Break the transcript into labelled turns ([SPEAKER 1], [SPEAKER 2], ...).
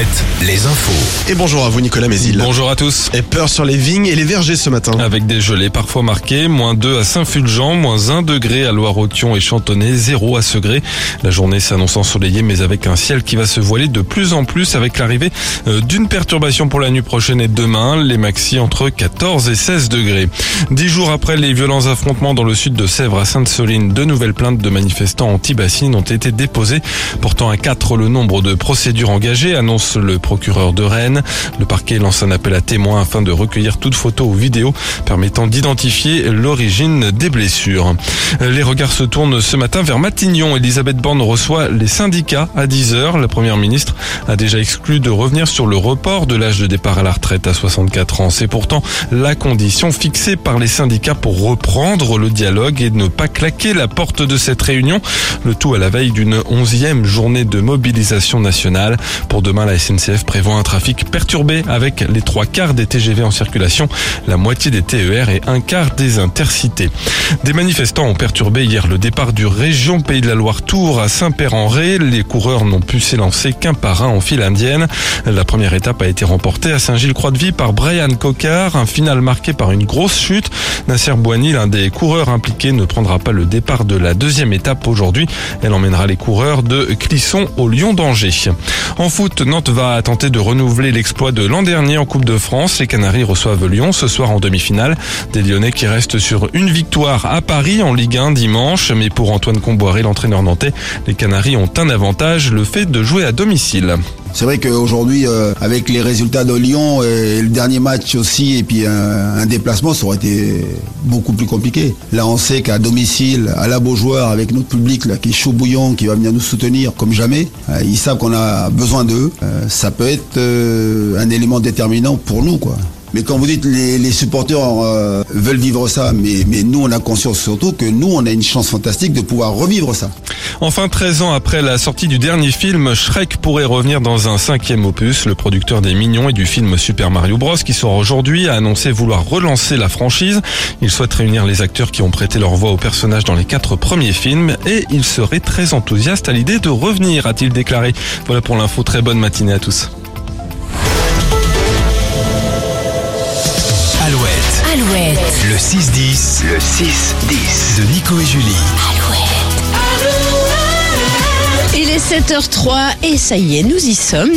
[SPEAKER 1] Alouette, les infos.
[SPEAKER 2] Et bonjour à vous Nicolas Mézil.
[SPEAKER 3] Bonjour à tous.
[SPEAKER 2] Et peur sur les vignes et les vergers ce matin.
[SPEAKER 3] Avec des gelées parfois marquées, moins 2 à Saint-Fulgent, moins 1 degré à Loire-Othion et Chantonnay, 0 à Segré. La journée s'annonce ensoleillée mais avec un ciel qui va se voiler de plus en plus avec l'arrivée euh, d'une perturbation pour la nuit prochaine et demain, les maxi entre 14 et 16 degrés. Dix jours après les violents affrontements dans le sud de Sèvres à Sainte-Soline, deux nouvelles plaintes de manifestants anti-bassines ont été déposées, portant à 4 le nombre de procédures engagées, annonce le procureur de Rennes. Le parquet lance un appel à témoins afin de recueillir toute photo ou vidéo permettant d'identifier l'origine des blessures. Les regards se tournent ce matin vers Matignon. Elisabeth Borne reçoit les syndicats à 10h. La première ministre a déjà exclu de revenir sur le report de l'âge de départ à la retraite à 64 ans. C'est pourtant la condition fixée par les syndicats pour reprendre le dialogue et ne pas claquer la porte de cette réunion. Le tout à la veille d'une onzième journée de mobilisation nationale. Pour demain, SNCF prévoit un trafic perturbé avec les trois quarts des TGV en circulation, la moitié des TER et un quart des intercités. Des manifestants ont perturbé hier le départ du région Pays de la Loire Tour à Saint-Père-en-Ré. Les coureurs n'ont pu s'élancer qu'un par un en file indienne. La première étape a été remportée à Saint-Gilles-Croix-de-Vie par Brian Cocard, un final marqué par une grosse chute. Nasser Boigny, l'un des coureurs impliqués, ne prendra pas le départ de la deuxième étape aujourd'hui. Elle emmènera les coureurs de Clisson au Lyon d'Angers. En foot, Nantes va tenter de renouveler l'exploit de l'an dernier en Coupe de France. Les Canaries reçoivent Lyon ce soir en demi-finale. Des Lyonnais qui restent sur une victoire à Paris en Ligue 1 dimanche. Mais pour Antoine Comboiré, l'entraîneur nantais, les Canaries ont un avantage, le fait de jouer à domicile.
[SPEAKER 4] C'est vrai qu'aujourd'hui, euh, avec les résultats de Lyon et le dernier match aussi, et puis un, déplacement, ça aurait été beaucoup plus compliqué. Là, on sait qu'à domicile, à la Beaujoire, avec notre public qui est chaud bouillant, qui va venir nous soutenir comme jamais, euh, ils savent qu'on a besoin d'eux. Euh, ça peut être euh, un élément déterminant pour nous. Mais quand vous dites les, supporters euh, veulent vivre ça, mais, mais nous on a conscience surtout que nous on a une chance fantastique de pouvoir revivre ça.
[SPEAKER 3] Enfin, 13 ans après la sortie du dernier film, Shrek pourrait revenir dans un cinquième opus. Le producteur des Mignons et du film Super Mario Bros qui sort aujourd'hui a annoncé vouloir relancer la franchise. Il souhaite réunir les acteurs qui ont prêté leur voix aux personnages dans les quatre premiers films et il serait très enthousiaste à l'idée de revenir, a-t-il déclaré. Voilà pour l'info, très bonne matinée à tous.
[SPEAKER 1] Alouette.
[SPEAKER 5] Alouette.
[SPEAKER 1] Le 6-10. Le 6-10. De Nico et Julie.
[SPEAKER 5] Il est 7h03 et ça y est, nous y sommes.